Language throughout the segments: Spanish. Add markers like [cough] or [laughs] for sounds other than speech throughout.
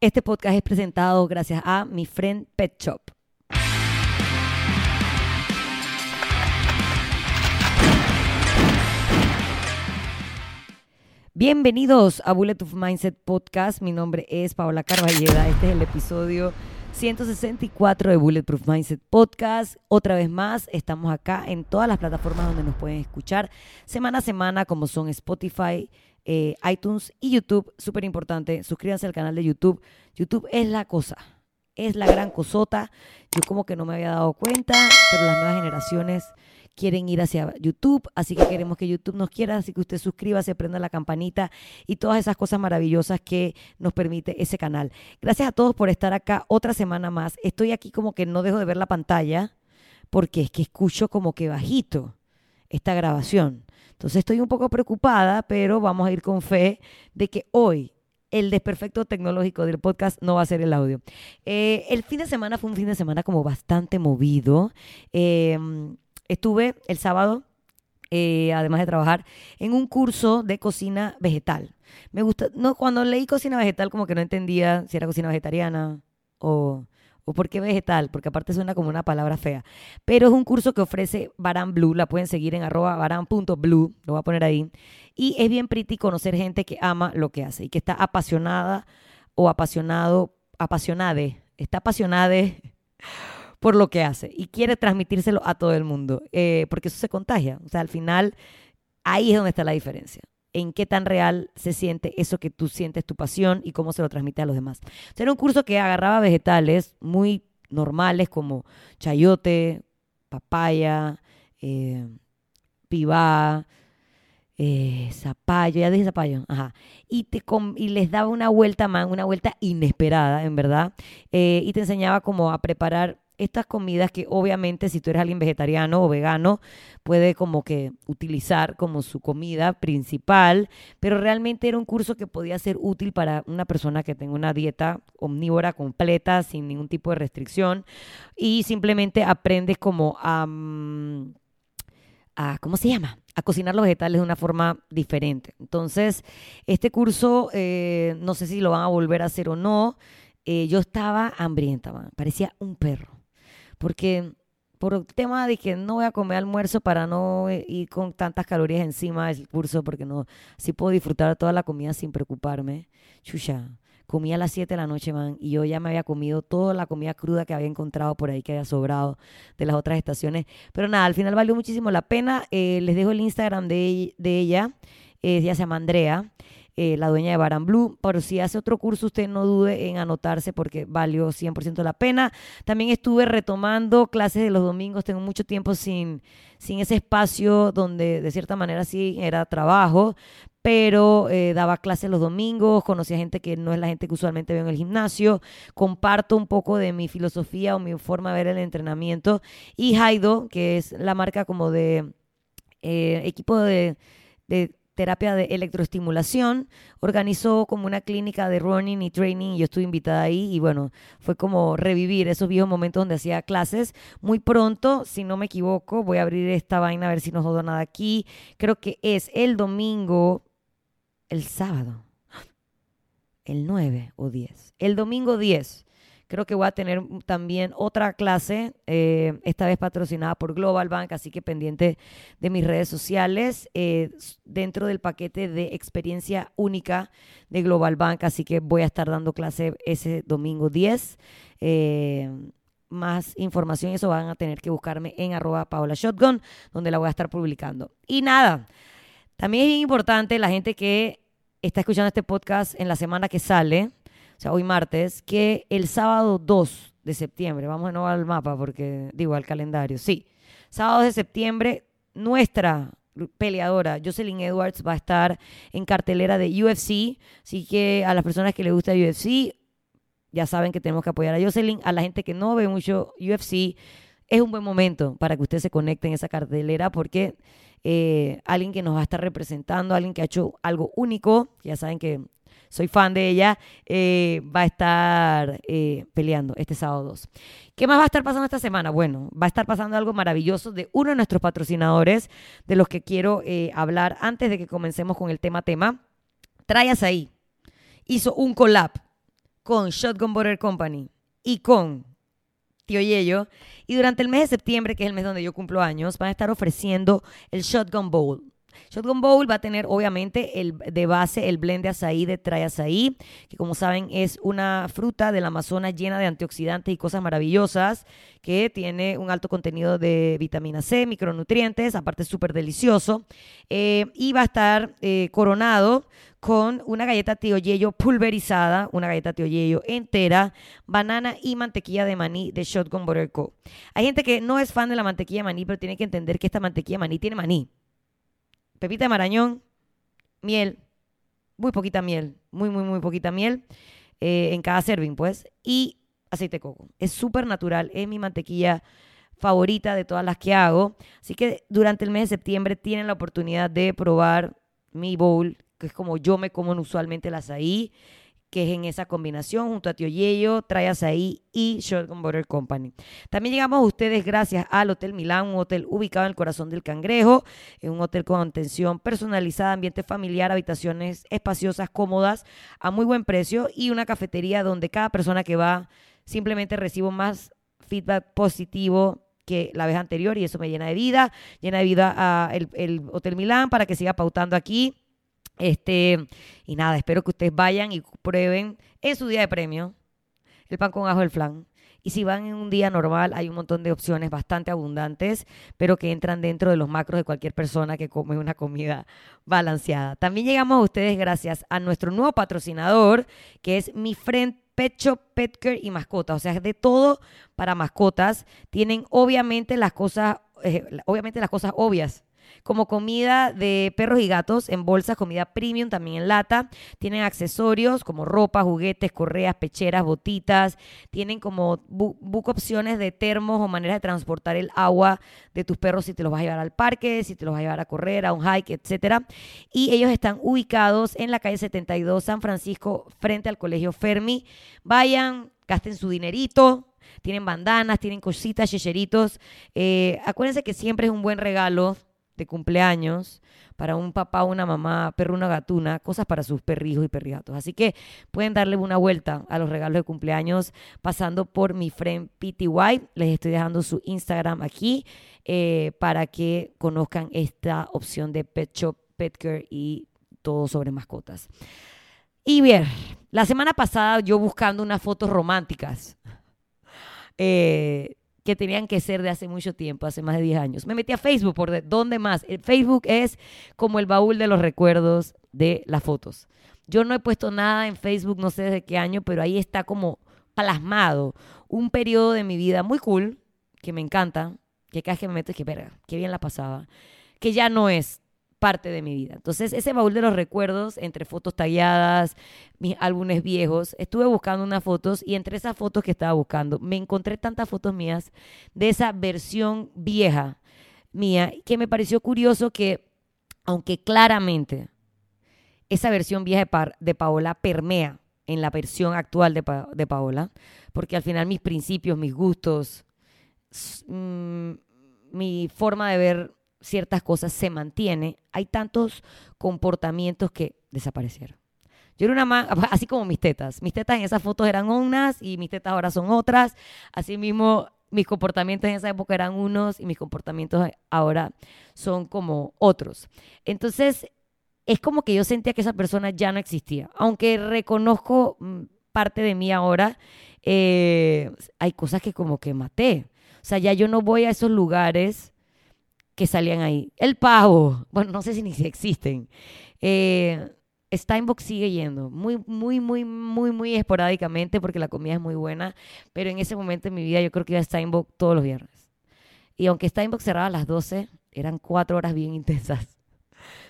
Este podcast es presentado gracias a mi friend Pet Shop. Bienvenidos a Bulletproof Mindset Podcast. Mi nombre es Paola Carballeda. Este es el episodio 164 de Bulletproof Mindset Podcast. Otra vez más, estamos acá en todas las plataformas donde nos pueden escuchar semana a semana, como son Spotify, eh, iTunes y YouTube. Súper importante, suscríbanse al canal de YouTube. YouTube es la cosa, es la gran cosota. Yo como que no me había dado cuenta, pero las nuevas generaciones quieren ir hacia YouTube, así que queremos que YouTube nos quiera, así que usted suscríbase, prenda la campanita y todas esas cosas maravillosas que nos permite ese canal. Gracias a todos por estar acá otra semana más. Estoy aquí como que no dejo de ver la pantalla porque es que escucho como que bajito esta grabación. Entonces estoy un poco preocupada, pero vamos a ir con fe de que hoy el desperfecto tecnológico del podcast no va a ser el audio. Eh, el fin de semana fue un fin de semana como bastante movido. Eh, Estuve el sábado, eh, además de trabajar, en un curso de cocina vegetal. Me gusta, no, cuando leí cocina vegetal como que no entendía si era cocina vegetariana o, o por qué vegetal, porque aparte suena como una palabra fea. Pero es un curso que ofrece Baran Blue, la pueden seguir en arroba baran.blue, lo voy a poner ahí. Y es bien pretty conocer gente que ama lo que hace y que está apasionada o apasionado, apasionade, está apasionade [laughs] por lo que hace y quiere transmitírselo a todo el mundo, eh, porque eso se contagia. O sea, al final, ahí es donde está la diferencia. En qué tan real se siente eso que tú sientes, tu pasión y cómo se lo transmite a los demás. era un curso que agarraba vegetales muy normales como chayote, papaya, eh, pibá, eh, zapallo, ya dije zapallo, ajá, y, te y les daba una vuelta, man, una vuelta inesperada, en verdad, eh, y te enseñaba cómo a preparar estas comidas que obviamente si tú eres alguien vegetariano o vegano puede como que utilizar como su comida principal, pero realmente era un curso que podía ser útil para una persona que tenga una dieta omnívora completa sin ningún tipo de restricción y simplemente aprendes como a, mm, ¿cómo se llama? a cocinar los vegetales de una forma diferente. Entonces, este curso, eh, no sé si lo van a volver a hacer o no. Eh, yo estaba hambrienta, parecía un perro porque por el tema de que no voy a comer almuerzo para no ir con tantas calorías encima del curso, porque no, así puedo disfrutar toda la comida sin preocuparme. Chucha, comí a las 7 de la noche, man, y yo ya me había comido toda la comida cruda que había encontrado por ahí que había sobrado de las otras estaciones. Pero nada, al final valió muchísimo la pena. Eh, les dejo el Instagram de, de ella. Eh, ella se llama Andrea. Eh, la dueña de Baran Blue. Pero si hace otro curso, usted no dude en anotarse porque valió 100% la pena. También estuve retomando clases de los domingos. Tengo mucho tiempo sin, sin ese espacio donde de cierta manera sí era trabajo, pero eh, daba clases los domingos, conocí a gente que no es la gente que usualmente veo en el gimnasio, comparto un poco de mi filosofía o mi forma de ver el entrenamiento y Haido, que es la marca como de eh, equipo de, de terapia de electroestimulación, organizó como una clínica de running y training y yo estuve invitada ahí y bueno, fue como revivir esos viejos momentos donde hacía clases. Muy pronto, si no me equivoco, voy a abrir esta vaina a ver si no jodo nada aquí. Creo que es el domingo, el sábado, el 9 o 10. El domingo 10 Creo que voy a tener también otra clase, eh, esta vez patrocinada por Global Bank, así que pendiente de mis redes sociales, eh, dentro del paquete de experiencia única de Global Bank, así que voy a estar dando clase ese domingo 10. Eh, más información, eso van a tener que buscarme en arroba Paola Shotgun, donde la voy a estar publicando. Y nada, también es importante la gente que está escuchando este podcast en la semana que sale, o sea, hoy martes, que el sábado 2 de septiembre, vamos de nuevo al mapa porque digo al calendario, sí, sábado de septiembre, nuestra peleadora Jocelyn Edwards va a estar en cartelera de UFC, así que a las personas que les gusta UFC, ya saben que tenemos que apoyar a Jocelyn, a la gente que no ve mucho UFC, es un buen momento para que usted se conecte en esa cartelera porque eh, alguien que nos va a estar representando, alguien que ha hecho algo único, ya saben que soy fan de ella, eh, va a estar eh, peleando este sábado 2. ¿Qué más va a estar pasando esta semana? Bueno, va a estar pasando algo maravilloso de uno de nuestros patrocinadores, de los que quiero eh, hablar antes de que comencemos con el tema tema. Trayas ahí. Hizo un collab con Shotgun Butter Company y con Tío Yello. Y durante el mes de septiembre, que es el mes donde yo cumplo años, van a estar ofreciendo el Shotgun Bowl. Shotgun Bowl va a tener obviamente el, de base el blend de azaí de Trae Azaí, que como saben es una fruta del Amazonas llena de antioxidantes y cosas maravillosas, que tiene un alto contenido de vitamina C, micronutrientes, aparte es súper delicioso. Eh, y va a estar eh, coronado con una galleta tío Yello pulverizada, una galleta tío Yello entera, banana y mantequilla de maní de Shotgun Butter Co. Hay gente que no es fan de la mantequilla de maní, pero tiene que entender que esta mantequilla de maní tiene maní pepita de marañón, miel, muy poquita miel, muy, muy, muy poquita miel eh, en cada serving, pues, y aceite de coco. Es súper natural, es mi mantequilla favorita de todas las que hago. Así que durante el mes de septiembre tienen la oportunidad de probar mi bowl, que es como yo me como usualmente las ahí que es en esa combinación junto a Tío Yello, Trae ahí y Shotgun Butter Company. También llegamos a ustedes gracias al Hotel Milán, un hotel ubicado en el corazón del Cangrejo, en un hotel con atención personalizada, ambiente familiar, habitaciones espaciosas, cómodas, a muy buen precio y una cafetería donde cada persona que va simplemente recibo más feedback positivo que la vez anterior y eso me llena de vida, llena de vida a el, el Hotel Milán para que siga pautando aquí este, y nada, espero que ustedes vayan y prueben en su día de premio el pan con ajo del flan. Y si van en un día normal, hay un montón de opciones bastante abundantes, pero que entran dentro de los macros de cualquier persona que come una comida balanceada. También llegamos a ustedes gracias a nuestro nuevo patrocinador, que es Mi Friend Pecho, Petcare y Mascotas. O sea, es de todo para mascotas. Tienen obviamente las cosas, eh, obviamente las cosas obvias como comida de perros y gatos en bolsas, comida premium también en lata. Tienen accesorios como ropa, juguetes, correas, pecheras, botitas. Tienen como book opciones de termos o maneras de transportar el agua de tus perros si te los vas a llevar al parque, si te los vas a llevar a correr, a un hike, etcétera. Y ellos están ubicados en la calle 72 San Francisco frente al Colegio Fermi. Vayan, gasten su dinerito, tienen bandanas, tienen cositas, checheritos. Eh, acuérdense que siempre es un buen regalo de cumpleaños para un papá, una mamá, perro, una gatuna, cosas para sus perrijos y perrigatos. Así que pueden darle una vuelta a los regalos de cumpleaños pasando por mi friend PTY. Les estoy dejando su Instagram aquí eh, para que conozcan esta opción de Pet Shop, Petcare y todo sobre mascotas. Y bien, la semana pasada yo buscando unas fotos románticas. Eh, que tenían que ser de hace mucho tiempo, hace más de 10 años. Me metí a Facebook, ¿por de, dónde más? El Facebook es como el baúl de los recuerdos de las fotos. Yo no he puesto nada en Facebook, no sé desde qué año, pero ahí está como plasmado un periodo de mi vida muy cool, que me encanta, que cada vez que me meto es que, verga, qué bien la pasaba, que ya no es parte de mi vida. Entonces, ese baúl de los recuerdos, entre fotos talladas, mis álbumes viejos, estuve buscando unas fotos y entre esas fotos que estaba buscando, me encontré tantas fotos mías de esa versión vieja mía que me pareció curioso que, aunque claramente esa versión vieja de, Paola permea en la versión actual de, Paola, porque al final mis principios, mis gustos, mm, mi forma de ver ciertas cosas se mantiene, hay tantos comportamientos que desaparecieron. Yo era una más, [laughs] así como mis tetas. Mis tetas en esas fotos eran unas y mis tetas ahora son otras. Así mismo, mis comportamientos en esa época eran unos y mis comportamientos ahora son como otros. Entonces, es como que yo sentía que esa persona ya no existía. Aunque reconozco mm, parte de mí ahora, eh, hay cosas que como que maté. O sea, ya yo no voy a esos lugares que salían ahí. El pavo, bueno, no sé si ni si existen. Eh, Steinbock sigue yendo, muy, muy, muy, muy, muy esporádicamente porque la comida es muy buena, pero en ese momento en mi vida yo creo que iba a Steinbock todos los viernes. Y aunque Steinbock cerraba a las 12, eran cuatro horas bien intensas,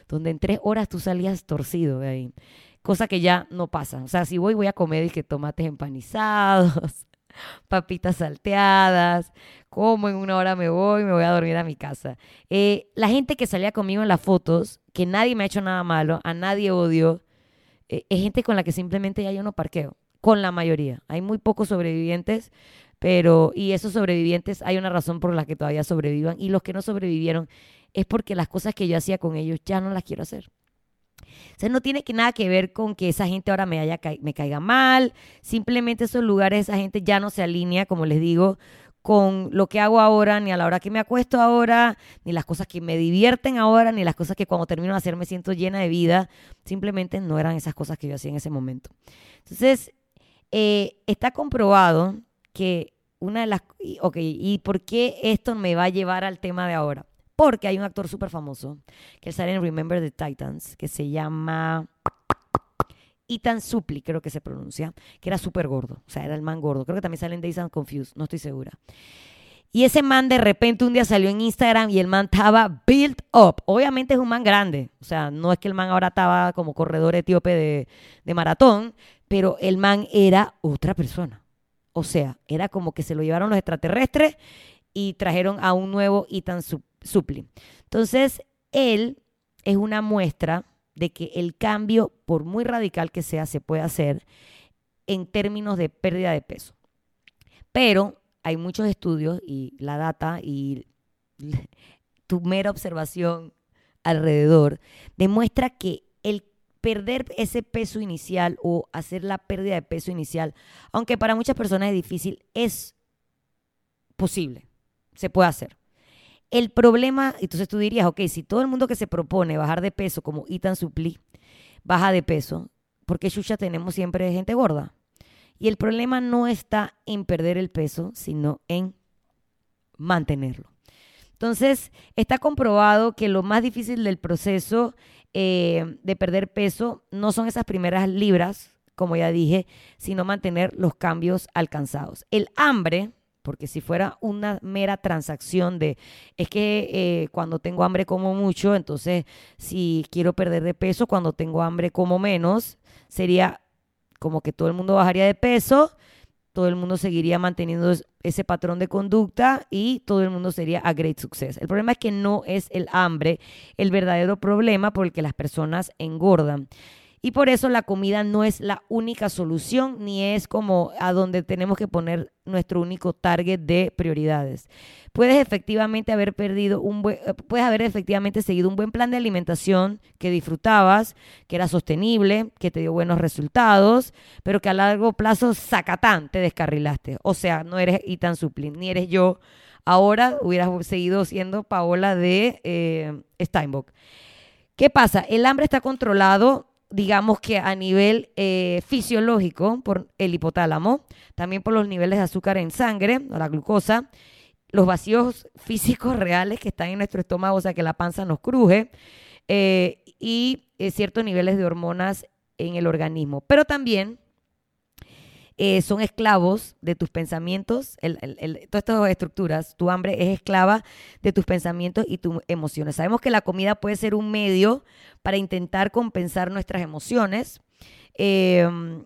donde en tres horas tú salías torcido de ahí, cosa que ya no pasa. O sea, si voy, voy a comer y que tomates empanizados, [laughs] papitas salteadas, como en una hora me voy, me voy a dormir a mi casa. Eh, la gente que salía conmigo en las fotos, que nadie me ha hecho nada malo, a nadie odio, eh, es gente con la que simplemente ya yo no parqueo, con la mayoría. Hay muy pocos sobrevivientes, pero, y esos sobrevivientes hay una razón por la que todavía sobrevivan, y los que no sobrevivieron es porque las cosas que yo hacía con ellos ya no las quiero hacer. sea, no tiene que nada que ver con que esa gente ahora me, haya me caiga mal. Simplemente esos lugares, esa gente ya no se alinea, como les digo, con lo que hago ahora, ni a la hora que me acuesto ahora, ni las cosas que me divierten ahora, ni las cosas que cuando termino de hacer me siento llena de vida. Simplemente no eran esas cosas que yo hacía en ese momento. Entonces, eh, está comprobado que una de las... Ok, ¿y por qué esto me va a llevar al tema de ahora? Porque hay un actor súper famoso que sale en Remember the Titans, que se llama Ethan Supli, creo que se pronuncia, que era súper gordo, o sea, era el man gordo. Creo que también sale en Days and Confused, no estoy segura. Y ese man de repente un día salió en Instagram y el man estaba built up. Obviamente es un man grande, o sea, no es que el man ahora estaba como corredor etíope de, de maratón, pero el man era otra persona. O sea, era como que se lo llevaron los extraterrestres y trajeron a un nuevo Supli Supli. Entonces, él es una muestra de que el cambio, por muy radical que sea, se puede hacer en términos de pérdida de peso. Pero hay muchos estudios y la data y [laughs] tu mera observación alrededor demuestra que el perder ese peso inicial o hacer la pérdida de peso inicial, aunque para muchas personas es difícil, es posible, se puede hacer. El problema, entonces tú dirías, ok, si todo el mundo que se propone bajar de peso, como Ethan Supli, baja de peso, ¿por qué tenemos siempre gente gorda? Y el problema no está en perder el peso, sino en mantenerlo. Entonces, está comprobado que lo más difícil del proceso eh, de perder peso no son esas primeras libras, como ya dije, sino mantener los cambios alcanzados. El hambre porque si fuera una mera transacción de, es que eh, cuando tengo hambre como mucho, entonces si quiero perder de peso, cuando tengo hambre como menos, sería como que todo el mundo bajaría de peso, todo el mundo seguiría manteniendo ese patrón de conducta y todo el mundo sería a great success. El problema es que no es el hambre el verdadero problema por el que las personas engordan. Y por eso la comida no es la única solución ni es como a donde tenemos que poner nuestro único target de prioridades. Puedes efectivamente haber perdido un buen, eh, puedes haber efectivamente seguido un buen plan de alimentación que disfrutabas, que era sostenible, que te dio buenos resultados, pero que a largo plazo, sacatán, te descarrilaste. O sea, no eres Itan Suplin, ni eres yo. Ahora hubieras seguido siendo Paola de eh, Steinbock. ¿Qué pasa? El hambre está controlado digamos que a nivel eh, fisiológico por el hipotálamo, también por los niveles de azúcar en sangre, la glucosa, los vacíos [laughs] físicos reales que están en nuestro estómago, o sea que la panza nos cruje, eh, y eh, ciertos niveles de hormonas en el organismo. Pero también eh, son esclavos de tus pensamientos, todas estas estructuras, tu hambre es esclava de tus pensamientos y tus emociones. Sabemos que la comida puede ser un medio para intentar compensar nuestras emociones. Em,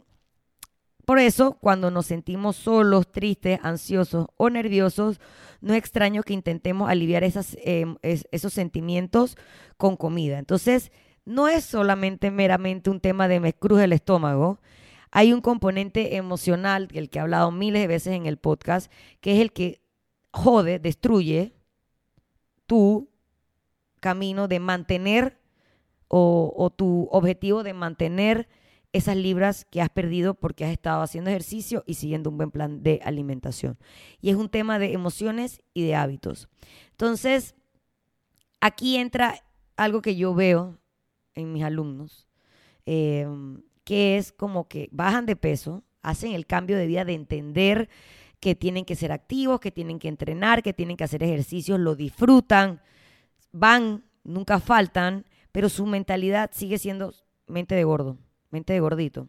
por eso, cuando nos sentimos solos, tristes, ansiosos o nerviosos, no es extraño que intentemos aliviar em, esos sentimientos con comida. Entonces, no es solamente meramente un tema de me cruje el estómago, hay un componente emocional, el que he hablado miles de veces en el podcast, que es el que jode, destruye tu camino de mantener o, tu objetivo de mantener esas libras que has perdido porque has estado haciendo ejercicio y siguiendo un buen plan de alimentación. Y es un tema de emociones y de hábitos. Entonces, aquí entra algo que yo veo en mis alumnos. Eh, que es como que bajan de peso, hacen el cambio de vida de entender que tienen que ser activos, que tienen que entrenar, que tienen que hacer ejercicios, lo disfrutan, van, nunca faltan, pero su mentalidad sigue siendo mente de gordo, mente de gordito.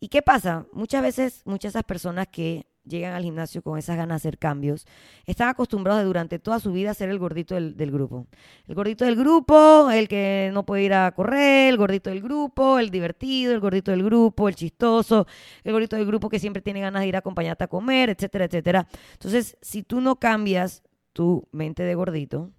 ¿Y qué pasa? Muchas veces, muchas de esas personas que llegan al gimnasio con esas ganas de hacer cambios, están acostumbrados durante toda su vida a ser el gordito del, grupo. El gordito del grupo, el que no puede ir a correr, el gordito del grupo, el divertido, el gordito del grupo, el chistoso, el gordito del grupo que siempre tiene ganas de ir a acompañarte a comer, etcétera, etcétera. Entonces, si tú no cambias tu mente de gordito,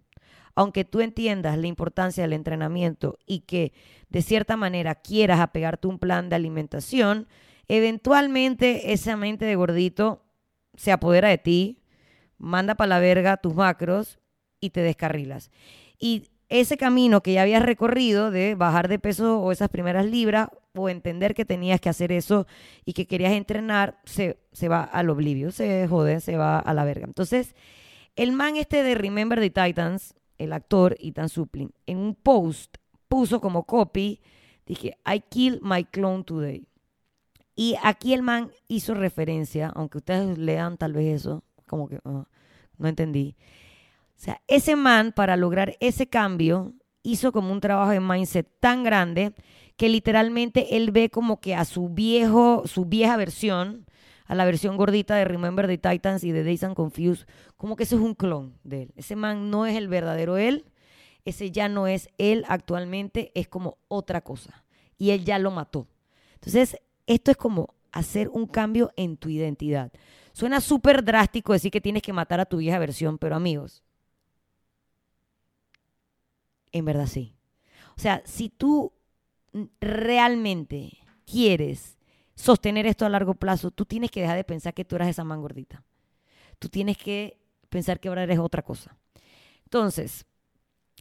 aunque tú entiendas la importancia del entrenamiento y que de cierta manera quieras apegarte un plan de alimentación, eventualmente esa mente de gordito se apodera de ti, manda para la verga tus macros y te descarrilas. Y ese camino que ya habías recorrido de bajar de peso o esas primeras libras o entender que tenías que hacer eso y que querías entrenar, se, se va al oblivio, se jode, se va a la verga. Entonces, el man este de Remember the Titans, el actor Ethan Supplin, en un post puso como copy, dije, I killed my clone today. Y aquí el man hizo referencia, aunque ustedes lean tal vez eso, como que ah, no entendí. O sea, ese man para lograr ese cambio hizo como un trabajo de mindset tan grande que literalmente él ve como que a su viejo, su vieja versión, a la versión gordita de Remember the Titans y de Days and Confused, como que eso es un clon de él. Ese man no es el verdadero él, ese ya no es él actualmente, es como otra cosa. Y él ya lo mató. Entonces, esto es como hacer un cambio en tu identidad. Suena súper drástico decir que tienes que matar a tu vieja versión, pero amigos, en verdad sí. O sea, si tú realmente quieres sostener esto a largo plazo, tú tienes que dejar de pensar que tú eras esa man gordita. Tú tienes que pensar que ahora eres otra cosa. Entonces,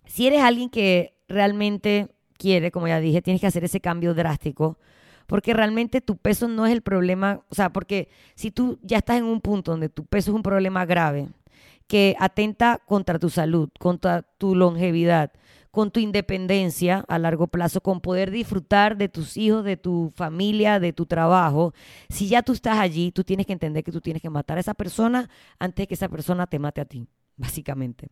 si eres alguien que realmente quiere, como ya dije, tienes que hacer ese cambio drástico, porque realmente tu peso no es el problema, o sea, porque si tú ya estás en un punto donde tu peso es un problema grave, que atenta contra tu salud, contra tu longevidad, con tu independencia a largo plazo, con poder disfrutar de tus hijos, de tu familia, de tu trabajo. Si ya tú estás allí, tú tienes que entender que tú tienes que matar a esa persona antes de que esa persona te mate a ti, básicamente.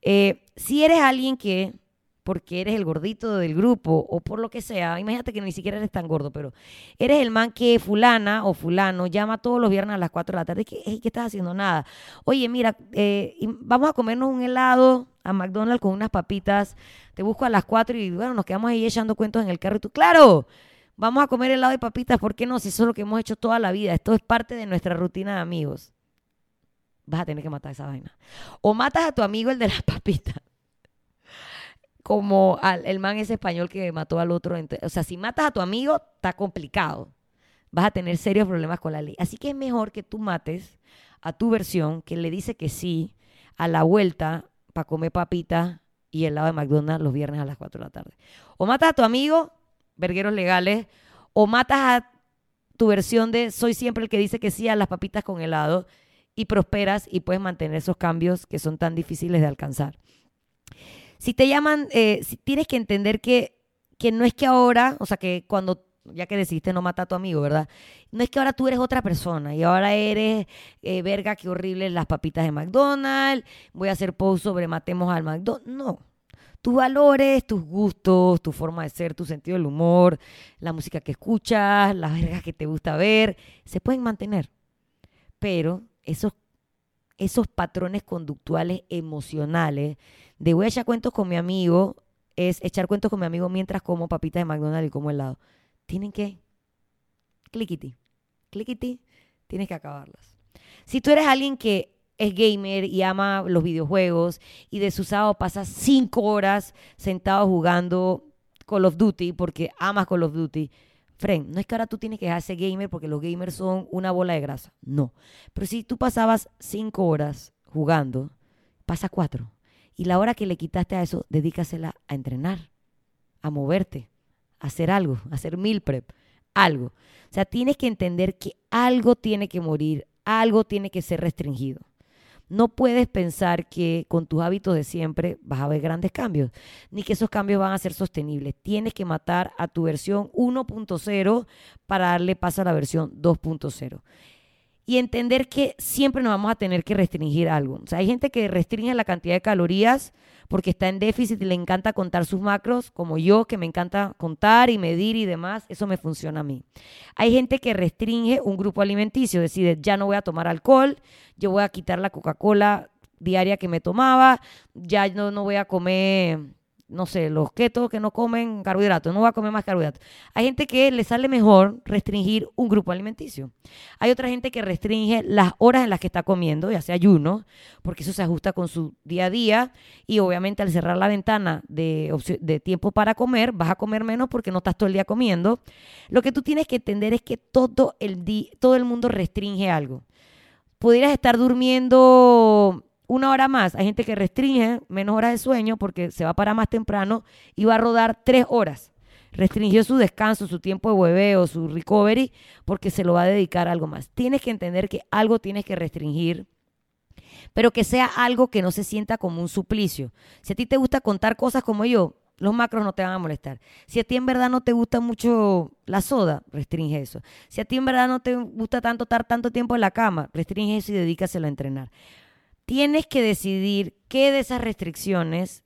Eh, si eres alguien que porque eres el gordito del grupo o por lo que sea, imagínate que ni siquiera eres tan gordo, pero eres el man que fulana o fulano llama todos los viernes a las 4 de la tarde, ¿qué, ¿qué estás haciendo? Nada. Oye, mira, eh, vamos a comernos un helado a McDonald's con unas papitas, te busco a las 4 y bueno, nos quedamos ahí echando cuentos en el carro y tú, claro, vamos a comer helado de papitas, ¿por qué no? Si eso es lo que hemos hecho toda la vida, esto es parte de nuestra rutina de amigos. Vas a tener que matar esa vaina. O matas a tu amigo el de las [laughs] papitas como al, el man ese español que mató al otro. O sea, si matas a tu amigo, está complicado. Vas a tener serios problemas con la ley. Así que es mejor que tú mates a tu versión que le dice que sí a la vuelta para comer papitas y helado de McDonald's los viernes a las 4 de la tarde. O matas a tu amigo, vergueros legales, o matas a tu versión de soy siempre el que dice que sí a las papitas con helado y prosperas y puedes mantener esos cambios que son tan difíciles de alcanzar. Si te llaman, eh, si tienes que entender que, que no es que ahora, o sea, que cuando ya que decidiste no matar a tu amigo, ¿verdad? No es que ahora tú eres otra persona y ahora eres, eh, verga, qué horrible las papitas de McDonald's, voy a hacer post sobre matemos al McDonald's. No. Tus valores, tus gustos, tu forma de ser, tu sentido del humor, la música que escuchas, las vergas que te gusta ver, se pueden mantener. Pero esos, esos patrones conductuales emocionales de voy a echar cuentos con mi amigo es echar cuentos con mi amigo mientras como papitas de McDonald's y como helado. Tienen que, clickity, clickity, tienes que acabarlas. Si tú eres alguien que es gamer y ama los videojuegos y de su sábado cinco horas sentado jugando Call of Duty porque amas Call of Duty, friend, no es que ahora tú tienes que dejarse gamer porque los gamers son una bola de grasa. No. Pero si tú pasabas cinco horas jugando, pasa cuatro. Y la hora que le quitaste a eso, dedícasela a entrenar, a moverte, a hacer algo, a hacer meal prep, algo. O sea, tienes que entender que algo tiene que morir, algo tiene que ser restringido. No puedes pensar que con tus hábitos de siempre vas a ver grandes cambios, ni que esos cambios van a ser sostenibles. Tienes que matar a tu versión 1.0 para darle paso a la versión 2.0 y entender que siempre nos vamos a tener que restringir algo. O sea, hay gente que restringe la cantidad de calorías porque está en déficit y le encanta contar sus macros, como yo, que me encanta contar y medir y demás, eso me funciona a mí. Hay gente que restringe un grupo alimenticio, decide, ya no voy a tomar alcohol, yo voy a quitar la Coca-Cola diaria que me tomaba, ya no, no voy a comer no sé, los ketos que no comen carbohidratos, no va a comer más carbohidratos. Hay gente que le sale mejor restringir un grupo alimenticio. Hay otra gente que restringe las horas en las que está comiendo, ya sea ayuno, porque eso se ajusta con su día a día y obviamente al cerrar la ventana de, de tiempo para comer, vas a comer menos porque no estás todo el día comiendo. Lo que tú tienes que entender es que todo el, todo el mundo restringe algo. Pudieras estar durmiendo una hora más. Hay gente que restringe menos horas de sueño porque se va a parar más temprano y va a rodar tres horas. Restringió su descanso, su tiempo de hueveo, su recovery, porque se lo va a dedicar a algo más. Tienes que entender que algo tienes que restringir pero que sea algo que no se sienta como un suplicio. Si a ti te gusta contar cosas como yo, los macros no te van a molestar. Si a ti en verdad no te gusta mucho la soda, restringe eso. Si a ti en verdad no te gusta tanto estar tanto tiempo en la cama, restringe eso y dedícaselo a entrenar. Tienes que decidir qué de esas restricciones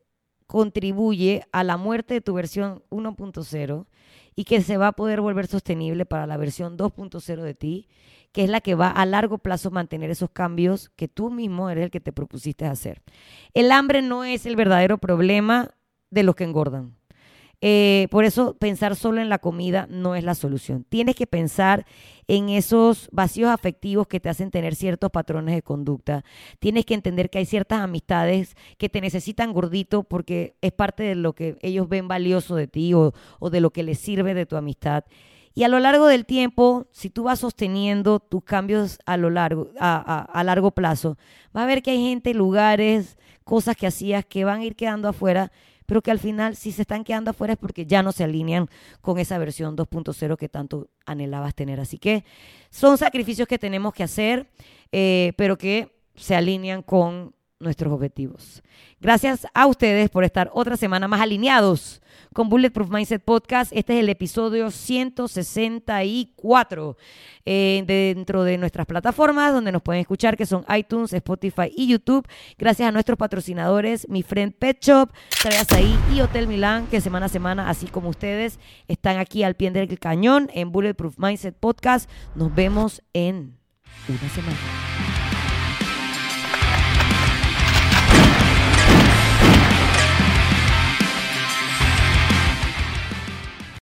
contribuye a la muerte de tu versión 1.0 y que se va a poder volver sostenible para la versión 2.0 de ti que es la que va a largo plazo mantener esos cambios que tú mismo eres el que te propusiste hacer. El hambre no es el verdadero problema de los que engordan. Eh, por eso pensar solo en la comida no es la solución. Tienes que pensar en esos vacíos afectivos que te hacen tener ciertos patrones de conducta. Tienes que entender que hay ciertas amistades que te necesitan gordito porque es parte de lo que ellos ven valioso de ti o, de lo que les sirve de tu amistad. Y a lo largo del tiempo, si tú vas sosteniendo tus cambios a lo largo, a, largo plazo, va a ver que hay gente, lugares, cosas que hacías que van a ir quedando afuera, pero que al final si se están quedando afuera es porque ya no se alinean con esa versión 2.0 que tanto anhelabas tener. Así que son sacrificios que tenemos que hacer, eh, pero que se alinean con nuestros objetivos. Gracias a ustedes por estar otra semana más alineados con Bulletproof Mindset Podcast. Este es el episodio 164 eh, dentro de nuestras plataformas donde nos pueden escuchar, que son iTunes, Spotify y YouTube. Gracias a nuestros patrocinadores, mi friend Pet Shop, ahí y Hotel Milán, que semana a semana, así como ustedes, están aquí al pie del cañón en Bulletproof Mindset Podcast. Nos vemos en una semana.